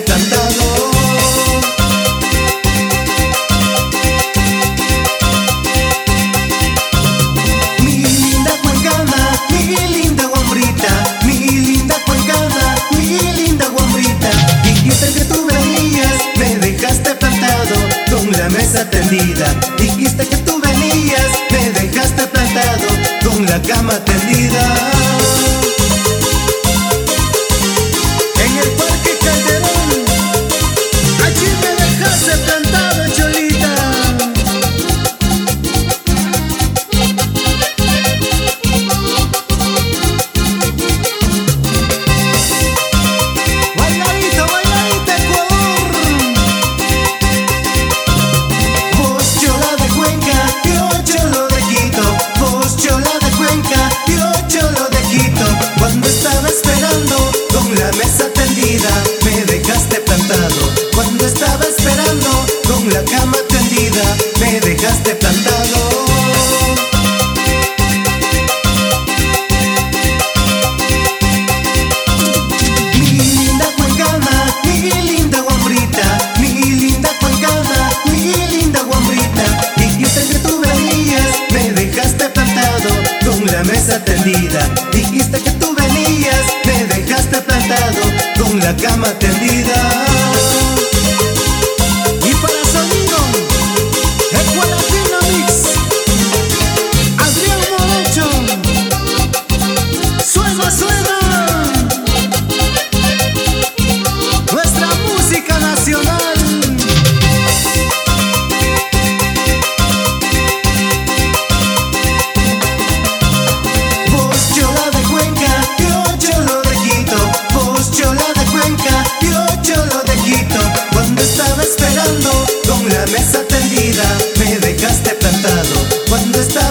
plantado. Mi linda cuencana, mi linda guambrita, mi linda cuencana, mi linda guambrita. Dijiste que tú venías, me dejaste plantado con la mesa tendida. Dijiste que tú venías, me dejaste plantado con la cama tendida. Dijiste que tú venías, me dejaste plantado con la cama tendida. Y para sonido, Ecualatino Mix, Adrián Morecho, suena, suena. Nuestra música nacional. esperando con la mesa tendida. Me dejaste plantado cuando estaba.